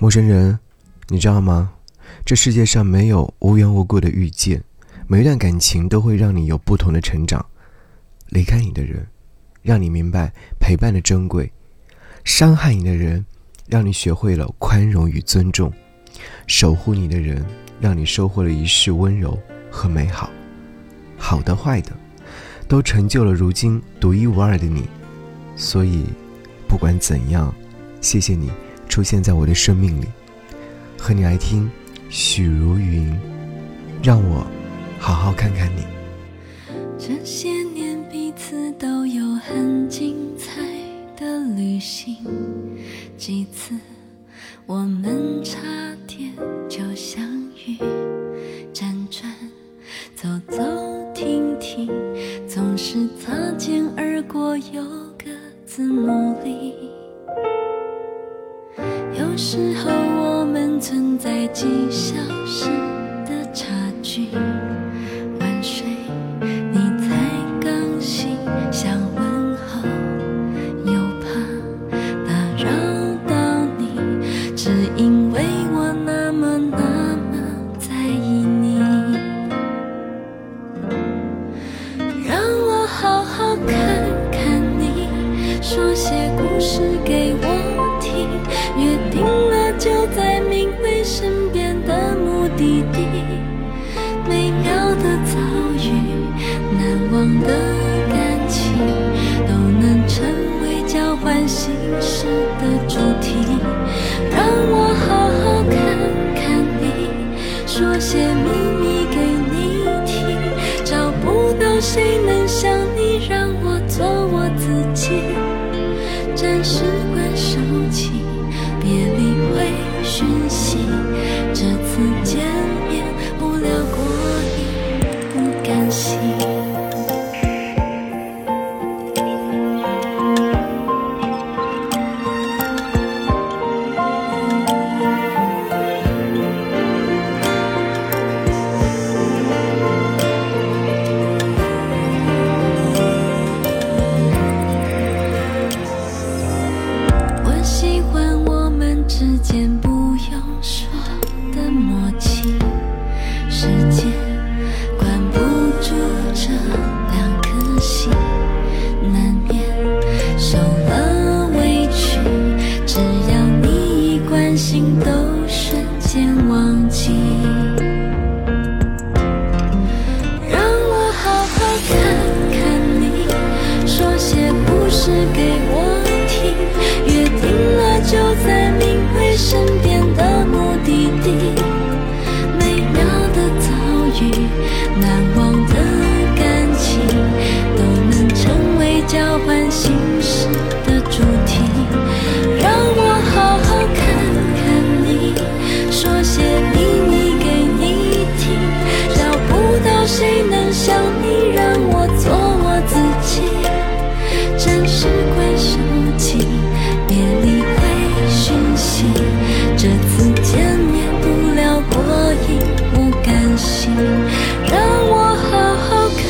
陌生人，你知道吗？这世界上没有无缘无故的遇见，每一段感情都会让你有不同的成长。离开你的人，让你明白陪伴的珍贵；伤害你的人，让你学会了宽容与尊重；守护你的人，让你收获了一世温柔和美好。好的，坏的，都成就了如今独一无二的你。所以，不管怎样，谢谢你出现在我的生命里。和你来听许茹芸，让我好好看看你。这些年彼此都有很精彩的旅行，几次我们差点就相遇，辗转走走停停，总是擦肩有时候我们存在几小时的差距，说些故事给我听，约定了就在明媚身边的目的地，美妙的遭遇，难忘的感情，都能成为交换心事的主题。让我好好看看你，说些秘密给你听，找不到谁暂时关手机，别理会讯息。这次见面不聊过瘾，不甘心。心能像你，让我做我自己。暂时关手机，别理会讯息。这次见面不聊过瘾，不甘心，让我好好看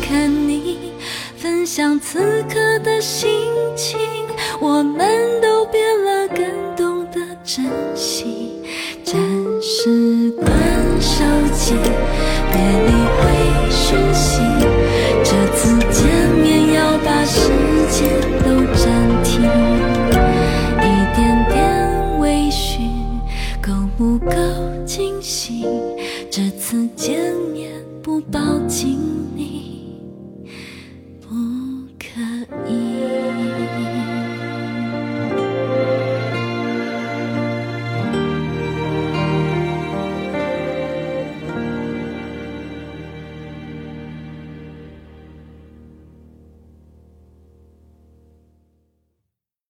看你，分享此刻的心情。我们都变了，更懂得珍惜。暂时关手机，别讯息。这次见面要把时间都暂停，一点点微醺够不够惊喜？这次见面不抱紧。